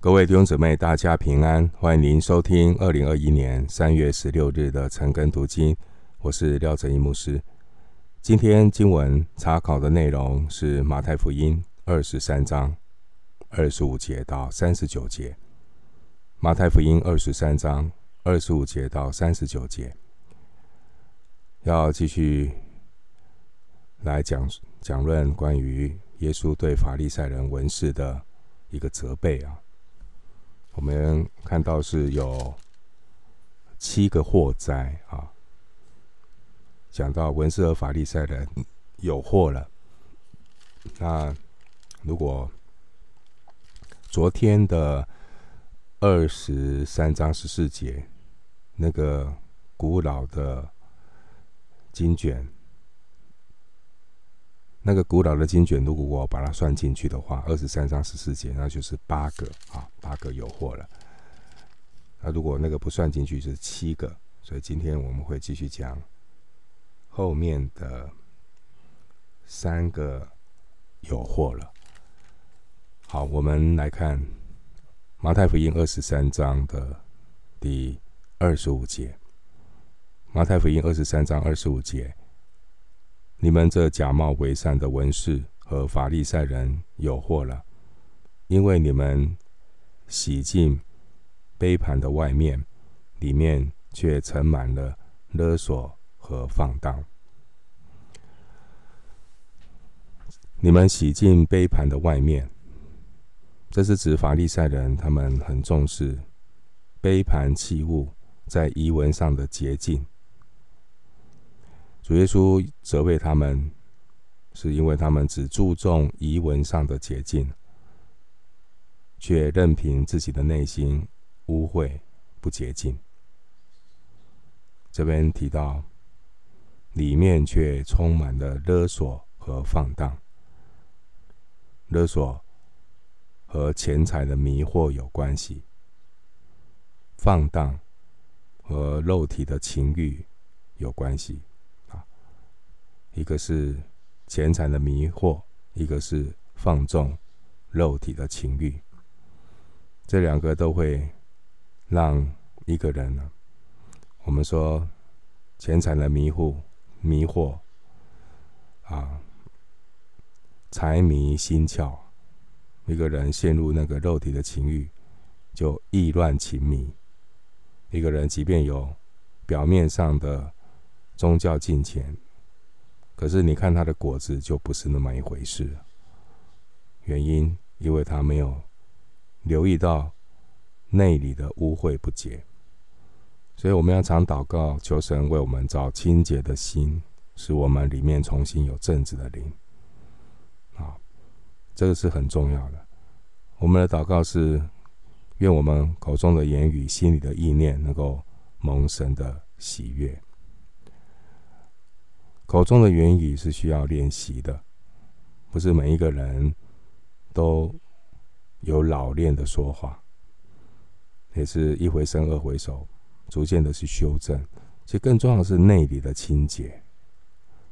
各位弟兄姊妹，大家平安！欢迎您收听二零二一年三月十六日的晨更读经，我是廖正一牧师。今天经文查考的内容是马太福音二十三章二十五节到三十九节。马太福音二十三章二十五节到三十九节，要继续来讲讲论关于耶稣对法利赛人文士的一个责备啊。我们看到是有七个祸灾啊，讲到文士和法利赛人有祸了。那如果昨天的二十三章十四节那个古老的经卷。那个古老的经卷，如果我把它算进去的话，二十三章十四节，那就是八个啊，八个有货了。那如果那个不算进去，是七个。所以今天我们会继续讲后面的三个有货了。好，我们来看马太福音二十三章的第二十五节。马太福音二十三章二十五节。你们这假冒为善的文士和法利赛人有祸了，因为你们洗净杯盘的外面，里面却盛满了勒索和放荡。你们洗净杯盘的外面，这是指法利赛人，他们很重视杯盘器物在仪文上的洁净。主耶稣责备他们，是因为他们只注重仪文上的洁净，却任凭自己的内心污秽不洁净。这边提到，里面却充满了勒索和放荡。勒索和钱财的迷惑有关系，放荡和肉体的情欲有关系。一个是钱财的迷惑，一个是放纵肉体的情欲，这两个都会让一个人呢，我们说钱财的迷惑、迷惑啊，财迷心窍，一个人陷入那个肉体的情欲，就意乱情迷。一个人即便有表面上的宗教金钱。可是你看他的果子就不是那么一回事。原因，因为他没有留意到内里的污秽不洁，所以我们要常祷告，求神为我们造清洁的心，使我们里面重新有正直的灵。啊，这个是很重要的。我们的祷告是，愿我们口中的言语、心里的意念，能够蒙神的喜悦。口中的言语是需要练习的，不是每一个人都有老练的说话，也是一回生二回熟，逐渐的去修正。其实更重要的是内里的清洁，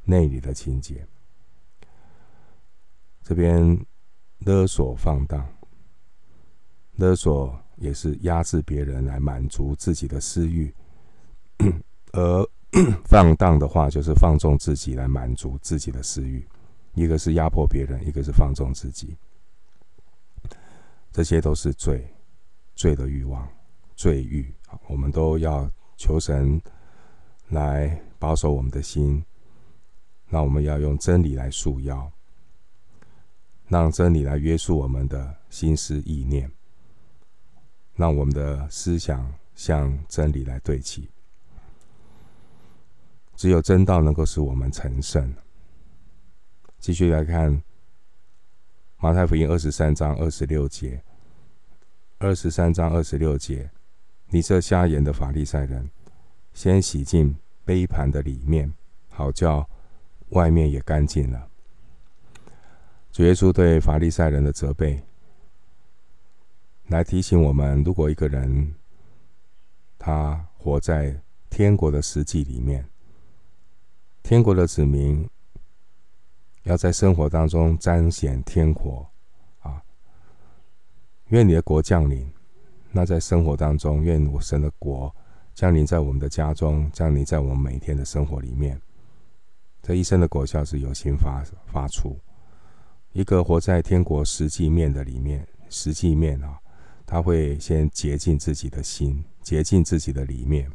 内里的清洁。这边勒索放荡，勒索也是压制别人来满足自己的私欲，而。放荡的话，就是放纵自己来满足自己的私欲；一个是压迫别人，一个是放纵自己。这些都是罪，罪的欲望，罪欲。我们都要求神来保守我们的心。那我们要用真理来束腰，让真理来约束我们的心思意念，让我们的思想向真理来对齐。只有真道能够使我们成圣。继续来看马太福音二十三章二十六节。二十三章二十六节，你这瞎眼的法利赛人，先洗净杯盘的里面，好叫外面也干净了。主耶稣对法利赛人的责备，来提醒我们：如果一个人他活在天国的实际里面。天国的子民要在生活当中彰显天国啊，愿你的国降临。那在生活当中，愿我神的国降临在我们的家中，降临在我们每天的生活里面。这一生的果效是由心发发出。一个活在天国实际面的里面，实际面啊，他会先洁净自己的心，洁净自己的里面，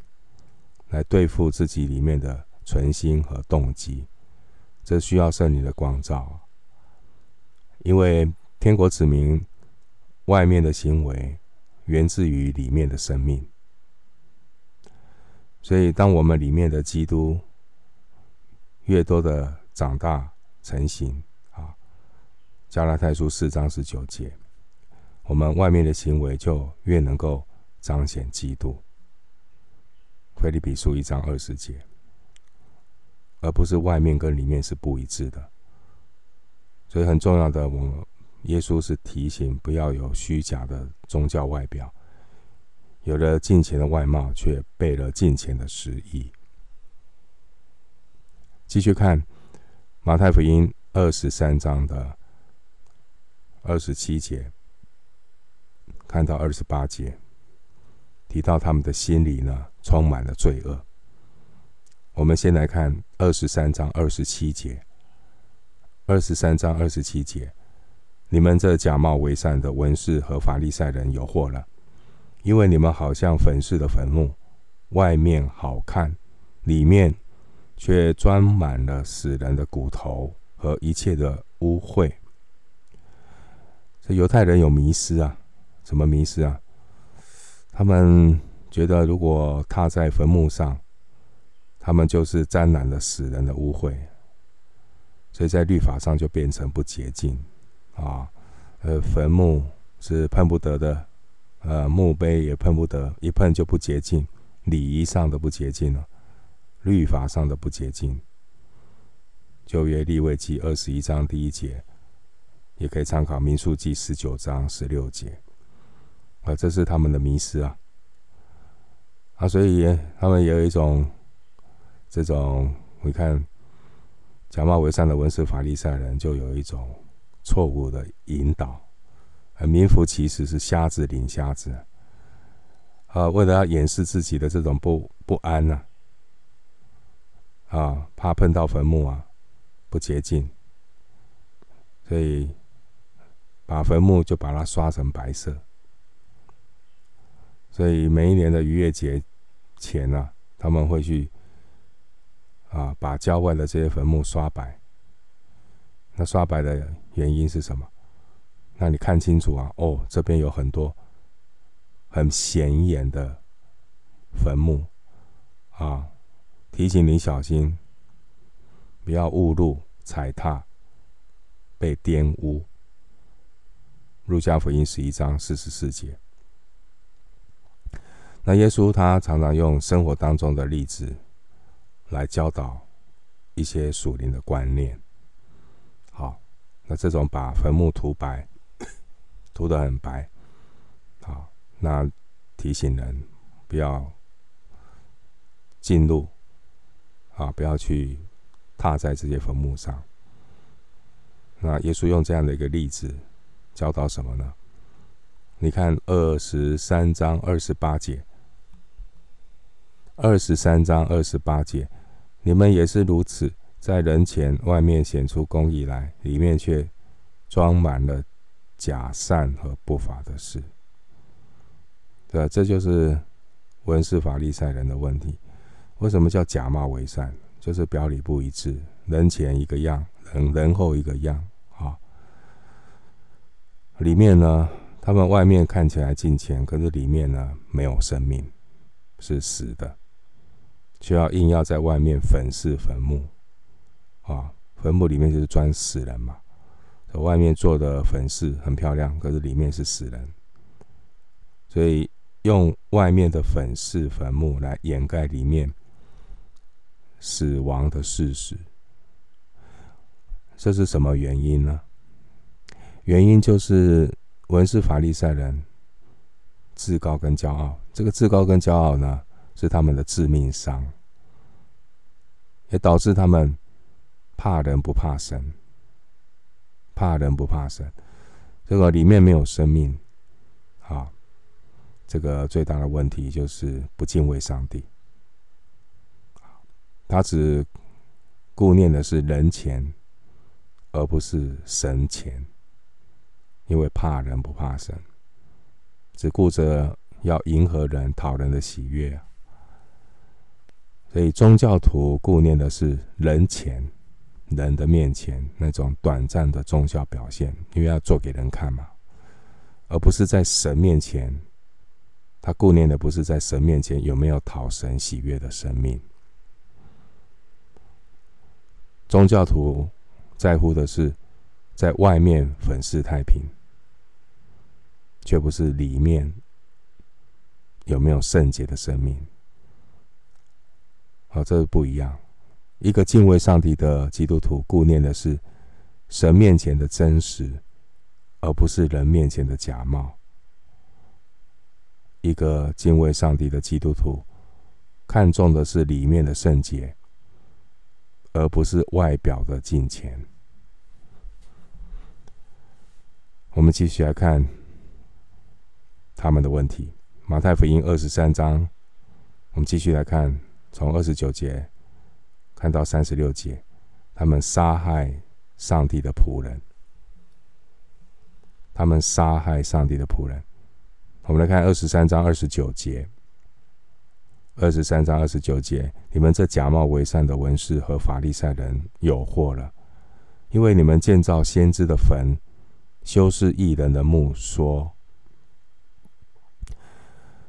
来对付自己里面的存心和动机。这需要圣灵的光照，因为天国子民外面的行为源自于里面的生命，所以当我们里面的基督越多的长大成型啊，加拉太书四章十九节，我们外面的行为就越能够彰显基督。腓利比书一章二十节。而不是外面跟里面是不一致的，所以很重要的，我耶稣是提醒不要有虚假的宗教外表，有了金钱的外貌，却背了金钱的实意。继续看马太福音二十三章的二十七节，看到二十八节，提到他们的心里呢，充满了罪恶。我们先来看二十三章二十七节。二十三章二十七节，你们这假冒为善的文士和法利赛人有祸了，因为你们好像坟室的坟墓，外面好看，里面却装满了死人的骨头和一切的污秽。这犹太人有迷失啊，什么迷失啊？他们觉得如果踏在坟墓上，他们就是沾染了死人的污秽，所以在律法上就变成不洁净啊。呃，坟墓是碰不得的，呃，墓碑也碰不得，一碰就不洁净，礼仪上的不洁净了，律法上的不洁净。旧约利未记二十一章第一节，也可以参考民数记十九章十六节。啊，这是他们的迷失啊。啊，所以他们有一种。这种你看，假冒为善的文士法利赛人，就有一种错误的引导，而名副其实是瞎子领瞎子。啊，为了要掩饰自己的这种不不安呐，啊，怕碰到坟墓啊，不洁净，所以把坟墓就把它刷成白色。所以每一年的逾越节前啊，他们会去。啊，把郊外的这些坟墓刷白。那刷白的原因是什么？那你看清楚啊！哦，这边有很多很显眼的坟墓啊，提醒你小心，不要误入踩踏，被玷污。路加福音十一章四十四节。那耶稣他常常用生活当中的例子。来教导一些属灵的观念。好，那这种把坟墓涂白，涂得很白，好，那提醒人不要进入，啊，不要去踏在这些坟墓上。那耶稣用这样的一个例子教导什么呢？你看二十三章二十八节，二十三章二十八节。你们也是如此，在人前外面显出公义来，里面却装满了假善和不法的事。对，这就是文士法利赛人的问题。为什么叫假冒为善？就是表里不一致，人前一个样，人人后一个样啊。里面呢，他们外面看起来敬虔，可是里面呢，没有生命，是死的。就要硬要在外面粉饰坟墓，啊，坟墓里面就是装死人嘛。外面做的粉饰很漂亮，可是里面是死人，所以用外面的粉饰坟墓来掩盖里面死亡的事实。这是什么原因呢？原因就是文士法利赛人自高跟骄傲，这个自高跟骄傲呢，是他们的致命伤，也导致他们怕人不怕神，怕人不怕神。这个里面没有生命，啊，这个最大的问题就是不敬畏上帝。他只顾念的是人前，而不是神前，因为怕人不怕神，只顾着要迎合人、讨人的喜悦。所以宗教徒顾念的是人前。人的面前那种短暂的宗教表现，因为要做给人看嘛，而不是在神面前。他顾念的不是在神面前有没有讨神喜悦的生命。宗教徒在乎的是在外面粉饰太平，却不是里面有没有圣洁的生命。好，这是不一样。一个敬畏上帝的基督徒，顾念的是神面前的真实，而不是人面前的假冒。一个敬畏上帝的基督徒，看重的是里面的圣洁，而不是外表的金钱。我们继续来看他们的问题。马太福音二十三章，我们继续来看，从二十九节。看到三十六节，他们杀害上帝的仆人。他们杀害上帝的仆人。我们来看二十三章二十九节。二十三章二十九节，你们这假冒为善的文士和法利赛人有祸了，因为你们建造先知的坟，修饰义人的墓，说，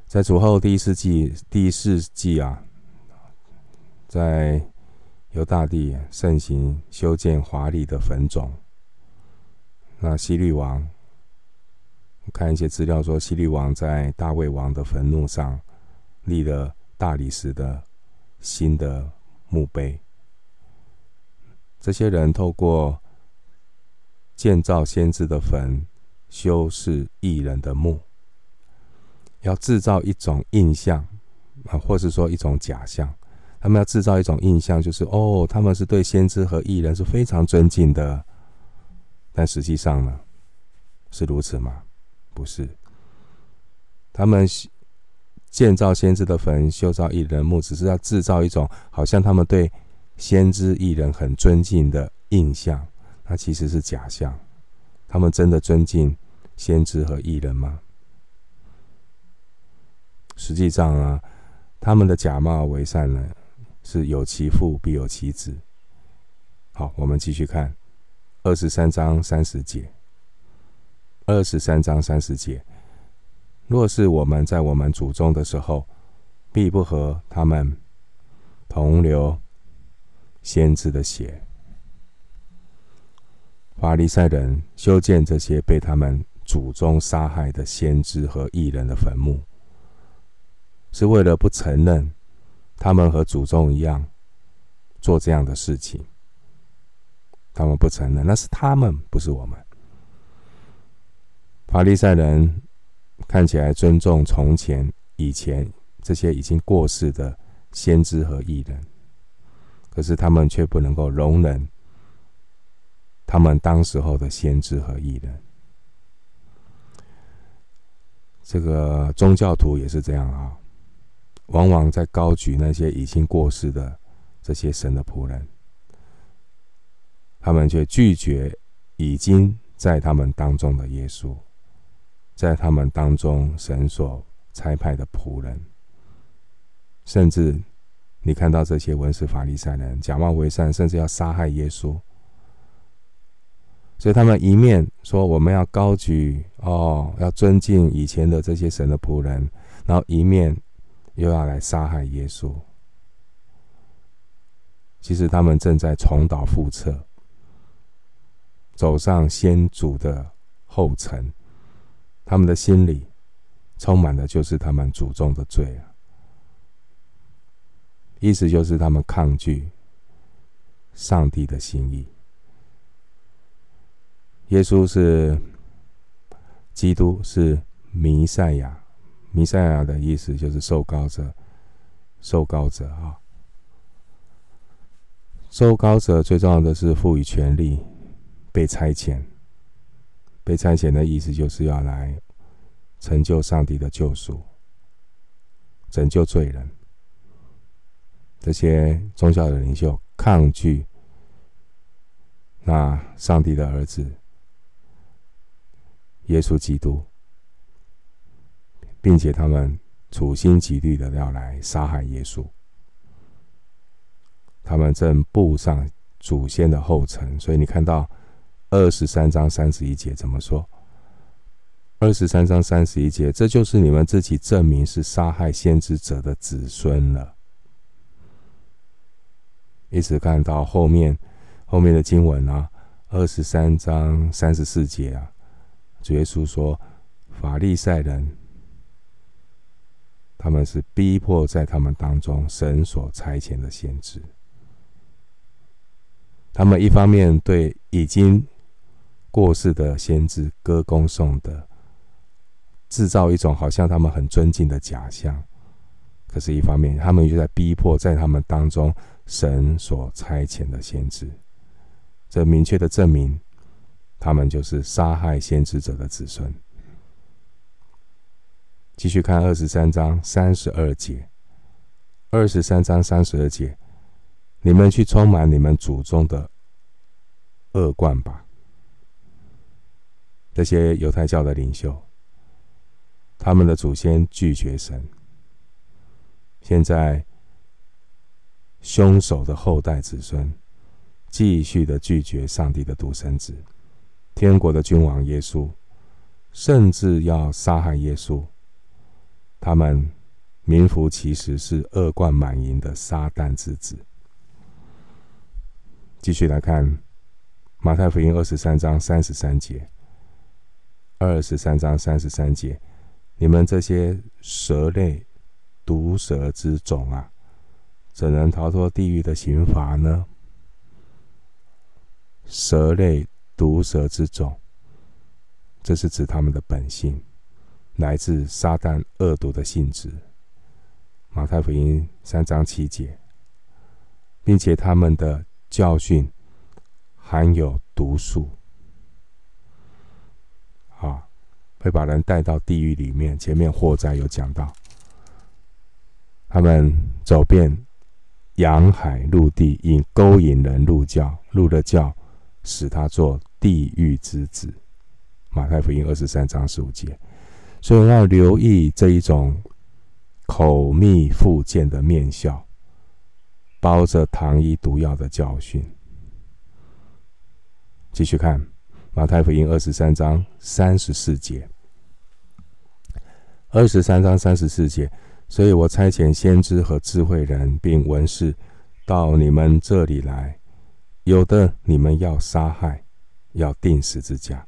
在主后第四季第四季啊，在。犹大地盛行修建华丽的坟冢。那西律王，看一些资料说，西律王在大卫王的坟墓上立了大理石的新的墓碑。这些人透过建造先知的坟，修饰义人的墓，要制造一种印象啊，或是说一种假象。他们要制造一种印象，就是哦，他们是对先知和义人是非常尊敬的。但实际上呢，是如此吗？不是。他们建造先知的坟，修造义人墓，只是要制造一种好像他们对先知义人很尊敬的印象。那其实是假象。他们真的尊敬先知和义人吗？实际上啊，他们的假冒为善呢？是有其父必有其子。好，我们继续看二十三章三十节。二十三章三十节，若是我们在我们祖宗的时候，必不和他们同流先知的血。法利赛人修建这些被他们祖宗杀害的先知和异人的坟墓，是为了不承认。他们和祖宗一样做这样的事情，他们不承认，那是他们，不是我们。法利赛人看起来尊重从前、以前这些已经过世的先知和义人，可是他们却不能够容忍他们当时候的先知和义人。这个宗教徒也是这样啊。往往在高举那些已经过世的这些神的仆人，他们却拒绝已经在他们当中的耶稣，在他们当中神所差派的仆人，甚至你看到这些文士法利赛人假冒为善，甚至要杀害耶稣。所以他们一面说我们要高举哦，要尊敬以前的这些神的仆人，然后一面。又要来杀害耶稣，其实他们正在重蹈覆辙，走上先祖的后尘。他们的心里充满的就是他们祖宗的罪啊！意思就是他们抗拒上帝的心意。耶稣是基督，是弥赛亚。弥赛亚的意思就是受膏者，受膏者啊。受膏者最重要的是赋予权力，被差遣。被差遣的意思就是要来成就上帝的救赎，拯救罪人。这些宗教的领袖抗拒那上帝的儿子耶稣基督，并且他们处心积虑的要来杀害耶稣。他们正步上祖先的后尘，所以你看到二十三章三十一节怎么说？二十三章三十一节，这就是你们自己证明是杀害先知者的子孙了。一直看到后面，后面的经文啊，二十三章三十四节啊，主耶稣说，法利赛人，他们是逼迫在他们当中神所差遣的先知。他们一方面对已经过世的先知歌功颂德，制造一种好像他们很尊敬的假象；可是，一方面他们就在逼迫在他们当中。神所差遣的先知，这明确的证明，他们就是杀害先知者的子孙。继续看二十三章三十二节，二十三章三十二节，你们去充满你们祖宗的恶贯吧。这些犹太教的领袖，他们的祖先拒绝神，现在。凶手的后代子孙，继续的拒绝上帝的独生子，天国的君王耶稣，甚至要杀害耶稣。他们名副其实是恶贯满盈的撒旦之子。继续来看马太福音二十三章三十三节，二十三章三十三节，你们这些蛇类毒蛇之种啊！怎能逃脱地狱的刑罚呢？蛇类毒蛇之种，这是指他们的本性，来自撒旦恶毒的性质。马太福音三章七节，并且他们的教训含有毒素，啊，会把人带到地狱里面。前面祸灾有讲到，他们走遍。洋海陆地，引勾引人入教，入了教，使他做地狱之子。马太福音二十三章十五节，所以要留意这一种口蜜腹剑的面笑，包着糖衣毒药的教训。继续看马太福音二十三章三十四节，二十三章三十四节。所以我差遣先知和智慧人，并文士到你们这里来，有的你们要杀害，要钉十字架；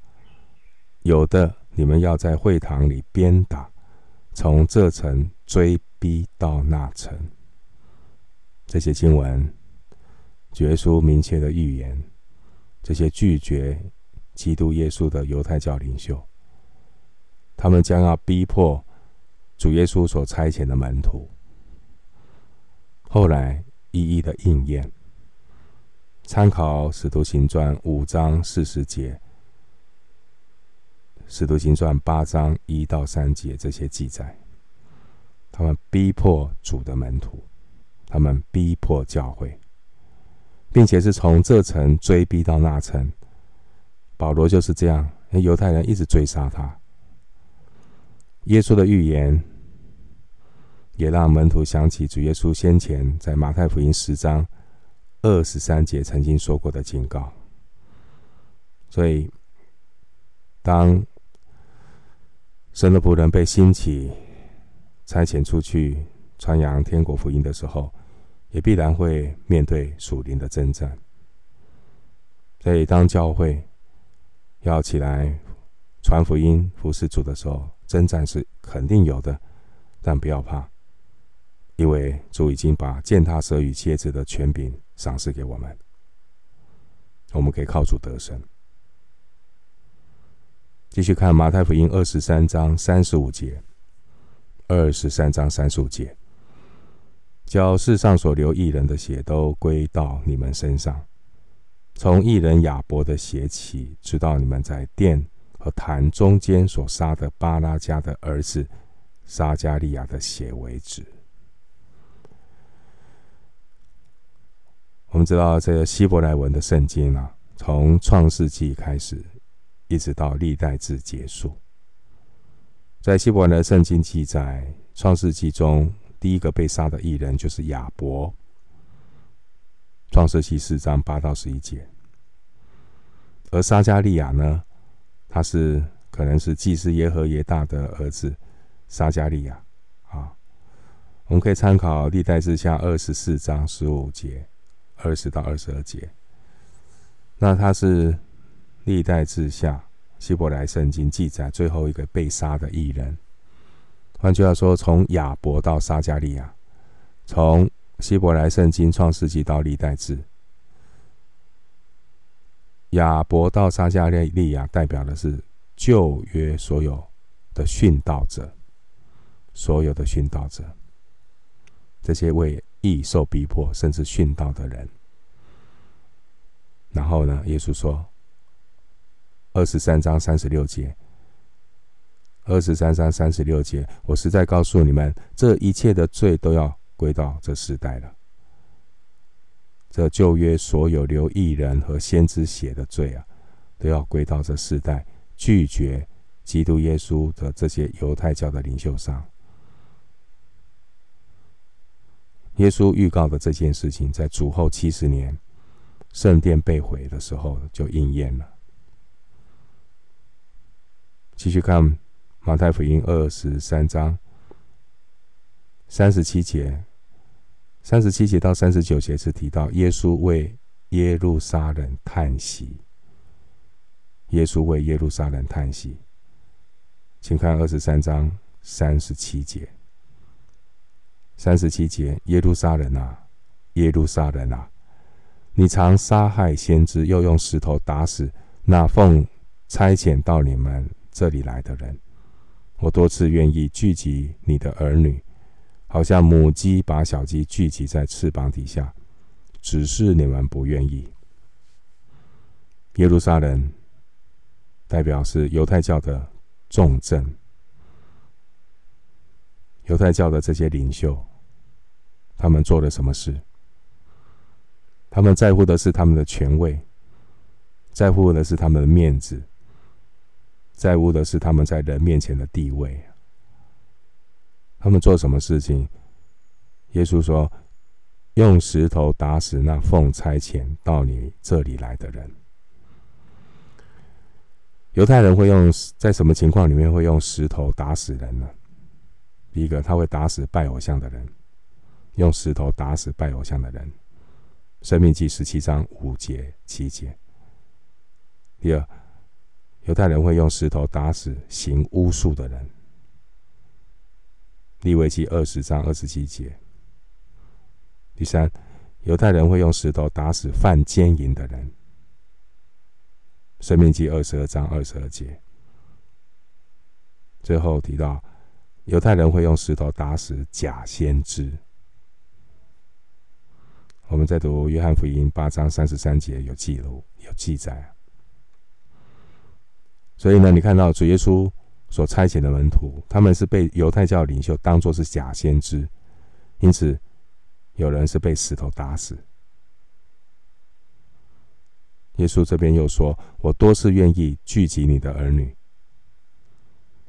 有的你们要在会堂里鞭打，从这城追逼到那城。这些经文，耶稣明确的预言，这些拒绝基督耶稣的犹太教领袖，他们将要逼迫。主耶稣所差遣的门徒，后来一一的应验。参考《使徒行传》五章四十节，《使徒行传》八章一到三节这些记载，他们逼迫主的门徒，他们逼迫教会，并且是从这城追逼到那城。保罗就是这样，犹太人一直追杀他。耶稣的预言也让门徒想起主耶稣先前在马太福音十章二十三节曾经说过的警告。所以，当神的仆人被兴起、差遣出去传扬天国福音的时候，也必然会面对属灵的征战。所以，当教会要起来传福音、服侍主的时候，征战是肯定有的，但不要怕，因为主已经把践踏蛇与蝎子的权柄赏赐给我们，我们可以靠主得胜。继续看马太福音二十三章三十五节，二十三章三十五节，叫世上所流一人的血都归到你们身上，从一人亚伯的血起，直到你们在殿和坛中间所杀的巴拉迦的儿子撒迦利亚的血为止。我们知道，这个希伯来文的圣经啊，从创世纪开始，一直到历代志结束。在希伯来的圣经记载，创世纪中第一个被杀的艺人就是亚伯。创世纪四章八到十一节。而撒迦利亚呢，他是可能是祭司耶和耶大的儿子撒迦利亚啊。我们可以参考历代志下二十四章十五节。二十到二十二节，那他是历代志下希伯来圣经记载最后一个被杀的义人。换句话说，从亚伯到撒迦利亚，从希伯来圣经创世纪到历代志，亚伯到撒迦利亚代表的是旧约所有的殉道者，所有的殉道者，这些为义受逼迫，甚至殉道的人。然后呢？耶稣说：“二十三章三十六节，二十三章三十六节，我实在告诉你们，这一切的罪都要归到这世代了。这旧约所有流异人和先知血的罪啊，都要归到这世代拒绝基督耶稣的这些犹太教的领袖上。”耶稣预告的这件事情，在主后七十年，圣殿被毁的时候就应验了。继续看马太福音二十三章三十七节，三十七节到三十九节是提到耶稣为耶路撒冷叹息。耶稣为耶路撒冷叹息，请看二十三章三十七节。三十七节，耶路撒冷啊，耶路撒冷啊，你常杀害先知，又用石头打死那奉差遣到你们这里来的人。我多次愿意聚集你的儿女，好像母鸡把小鸡聚集在翅膀底下，只是你们不愿意。耶路撒冷代表是犹太教的重镇。犹太教的这些领袖，他们做了什么事？他们在乎的是他们的权位，在乎的是他们的面子，在乎的是他们在人面前的地位。他们做什么事情？耶稣说：“用石头打死那奉差遣到你这里来的人。”犹太人会用在什么情况里面会用石头打死人呢？第一个，他会打死拜偶像的人，用石头打死拜偶像的人，《申命记》十七章五节七节。第二，犹太人会用石头打死行巫术的人，《利未记》二十章二十七节。第三，犹太人会用石头打死犯奸淫的人，《申命记》二十二章二十二节。最后提到。犹太人会用石头打死假先知。我们在读约翰福音八章三十三节有记录有记载。所以呢，你看到主耶稣所差遣的门徒，他们是被犹太教领袖当作是假先知，因此有人是被石头打死。耶稣这边又说：“我多次愿意聚集你的儿女。”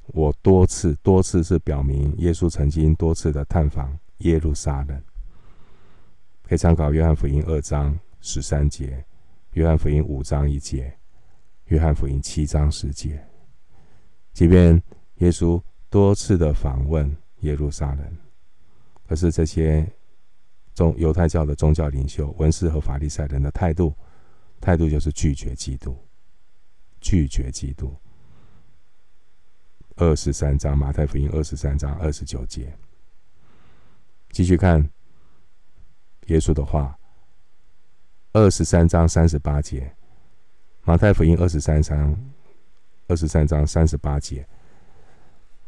我多次多次是表明耶稣曾经多次的探访耶路撒冷，可以参考约翰福音二章十三节、约翰福音五章一节、约翰福音七章十节。即便耶稣多次的访问耶路撒冷，可是这些宗犹太教的宗教领袖、文士和法利赛人的态度，态度就是拒绝基督，拒绝基督。二十三章，马太福音二十三章二十九节。继续看耶稣的话，二十三章三十八节，马太福音二十三章二十三章三十八节。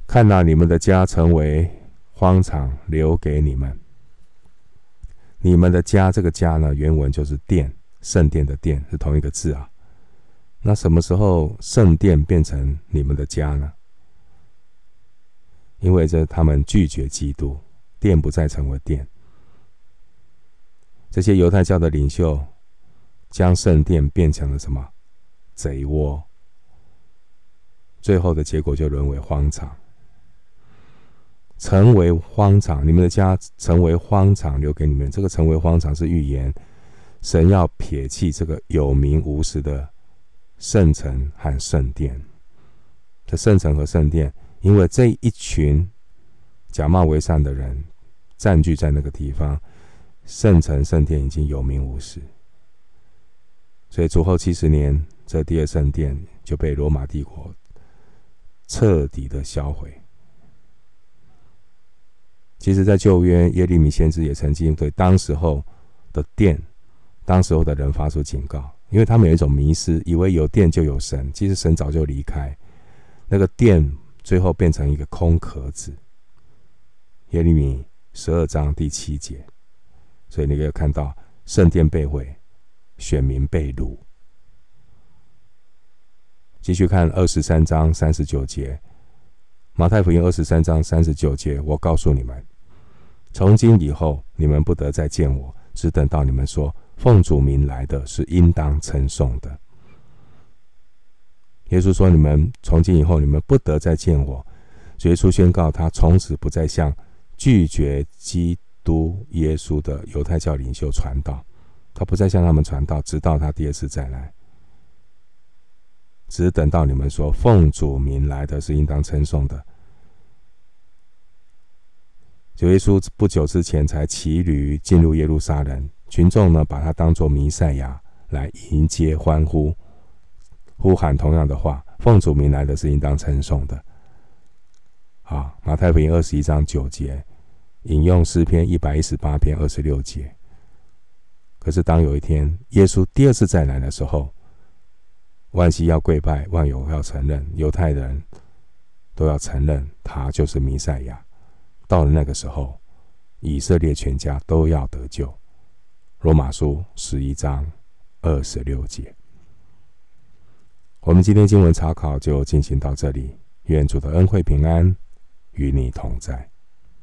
看到，你们的家成为荒场，留给你们。你们的家，这个家呢，原文就是殿，圣殿的殿，是同一个字啊。那什么时候圣殿变成你们的家呢？因为这他们拒绝基督，殿不再成为殿。这些犹太教的领袖将圣殿变成了什么？贼窝。最后的结果就沦为荒场，成为荒场。你们的家成为荒场，留给你们。这个成为荒场是预言，神要撇弃这个有名无实的圣城和圣殿。这圣城和圣殿，因为这一群假冒为善的人占据在那个地方，圣城圣殿已经有名无实。所以主后七十年，这第二圣殿就被罗马帝国。彻底的销毁。其实，在旧约，耶利米先知也曾经对当时候的殿、当时候的人发出警告，因为他们有一种迷思，以为有殿就有神，其实神早就离开那个殿，最后变成一个空壳子。耶利米十二章第七节，所以你可以看到圣殿被毁，选民被掳。继续看二十三章三十九节，马太福音二十三章三十九节，我告诉你们，从今以后，你们不得再见我，只等到你们说奉主名来的是应当称颂的。耶稣说：“你们从今以后，你们不得再见我。”耶稣宣告，他从此不再向拒绝基督耶稣的犹太教领袖传道，他不再向他们传道，直到他第二次再来。只等到你们说奉主名来的是应当称颂的。九耶稣不久之前才骑驴进入耶路撒冷，群众呢把他当作弥赛亚来迎接欢呼，呼喊同样的话：奉主名来的是应当称颂的。啊，马太福音二十一章九节引用诗篇一百一十八篇二十六节。可是当有一天耶稣第二次再来的时候，万西要跪拜，万有要承认，犹太人都要承认他就是弥赛亚。到了那个时候，以色列全家都要得救。罗马书十一章二十六节。我们今天经文查考就进行到这里，愿主的恩惠平安与你同在。